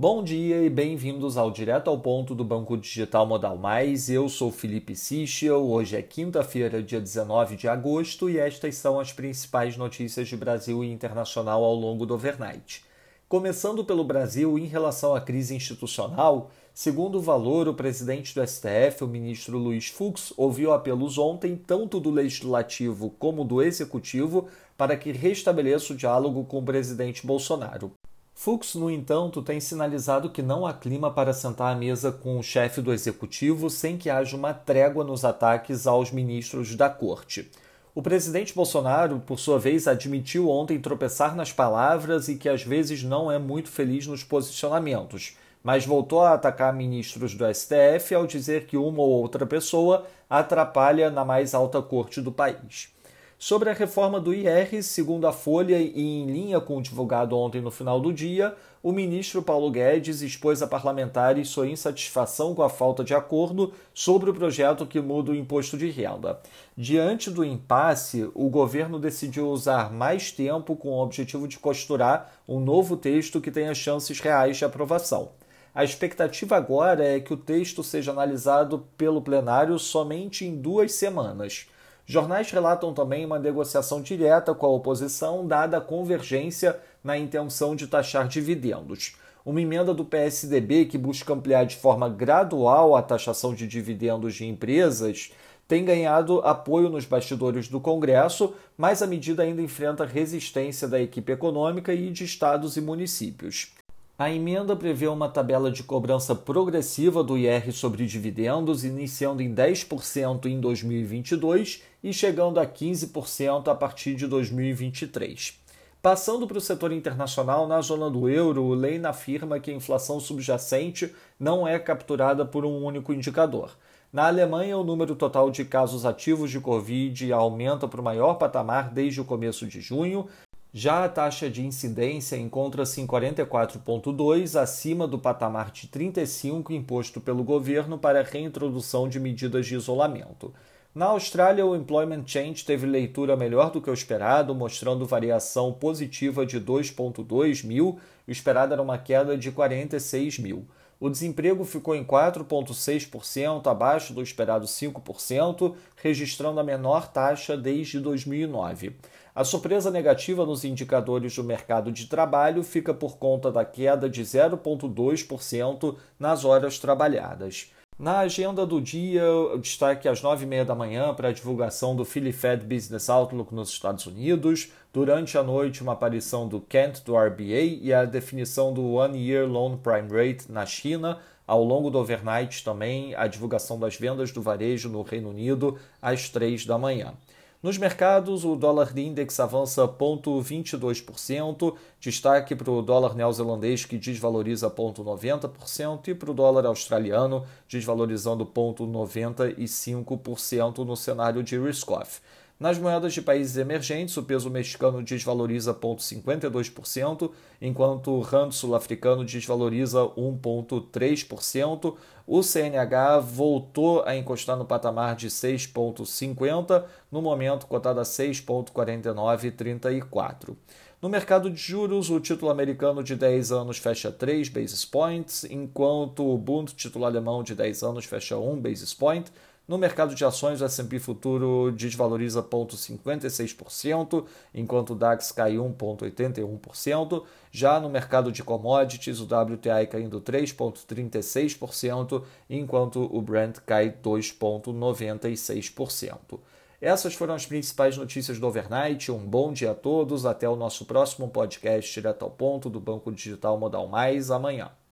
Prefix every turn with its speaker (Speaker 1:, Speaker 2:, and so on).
Speaker 1: Bom dia e bem-vindos ao Direto ao Ponto do Banco Digital Modal Mais. Eu sou Felipe Sichel. Hoje é quinta-feira, dia 19 de agosto, e estas são as principais notícias de Brasil e internacional ao longo do overnight. Começando pelo Brasil, em relação à crise institucional, segundo o valor, o presidente do STF, o ministro Luiz Fux, ouviu apelos ontem, tanto do legislativo como do executivo, para que restabeleça o diálogo com o presidente Bolsonaro. Fux, no entanto, tem sinalizado que não há clima para sentar à mesa com o chefe do executivo sem que haja uma trégua nos ataques aos ministros da corte. O presidente Bolsonaro, por sua vez, admitiu ontem tropeçar nas palavras e que às vezes não é muito feliz nos posicionamentos, mas voltou a atacar ministros do STF ao dizer que uma ou outra pessoa atrapalha na mais alta corte do país. Sobre a reforma do IR, segundo a Folha e em linha com o divulgado ontem no final do dia, o ministro Paulo Guedes expôs a parlamentares sua insatisfação com a falta de acordo sobre o projeto que muda o imposto de renda. Diante do impasse, o governo decidiu usar mais tempo com o objetivo de costurar um novo texto que tenha chances reais de aprovação. A expectativa agora é que o texto seja analisado pelo plenário somente em duas semanas. Jornais relatam também uma negociação direta com a oposição, dada a convergência na intenção de taxar dividendos. Uma emenda do PSDB que busca ampliar de forma gradual a taxação de dividendos de empresas tem ganhado apoio nos bastidores do Congresso, mas a medida ainda enfrenta resistência da equipe econômica e de estados e municípios. A emenda prevê uma tabela de cobrança progressiva do IR sobre dividendos, iniciando em 10% em 2022 e chegando a 15% a partir de 2023. Passando para o setor internacional, na zona do euro, o Lein afirma que a inflação subjacente não é capturada por um único indicador. Na Alemanha, o número total de casos ativos de Covid aumenta para o maior patamar desde o começo de junho, já a taxa de incidência encontra-se em 44,2, acima do patamar de 35 imposto pelo governo para reintrodução de medidas de isolamento. Na Austrália, o Employment Change teve leitura melhor do que o esperado, mostrando variação positiva de 2,2 mil, o esperado era uma queda de 46 mil. O desemprego ficou em 4,6%, abaixo do esperado 5%, registrando a menor taxa desde 2009. A surpresa negativa nos indicadores do mercado de trabalho fica por conta da queda de 0,2% nas horas trabalhadas. Na agenda do dia, destaque às 9h30 da manhã para a divulgação do Philly Fed Business Outlook nos Estados Unidos. Durante a noite, uma aparição do Kent do RBA e a definição do One Year Loan Prime Rate na China. Ao longo do overnight também, a divulgação das vendas do varejo no Reino Unido às 3 da manhã. Nos mercados, o dólar index avança 0,22%, destaque para o dólar neozelandês que desvaloriza 0,90% e para o dólar australiano desvalorizando 0,95% no cenário de risk-off. Nas moedas de países emergentes, o peso mexicano desvaloriza 0,52%, enquanto o rand sul-africano desvaloriza 1,3%. O CNH voltou a encostar no patamar de 6,50, no momento cotado a 6,4934. No mercado de juros, o título americano de 10 anos fecha 3 basis points, enquanto o Bund, título alemão de 10 anos, fecha 1 basis point. No mercado de ações, o S&P futuro desvaloriza 0,56%, enquanto o DAX cai 1,81%. Já no mercado de commodities, o WTI caindo 3,36%, enquanto o Brent cai 2,96%. Essas foram as principais notícias do overnight. Um bom dia a todos. Até o nosso próximo podcast direto ao ponto do Banco Digital Modal Mais amanhã.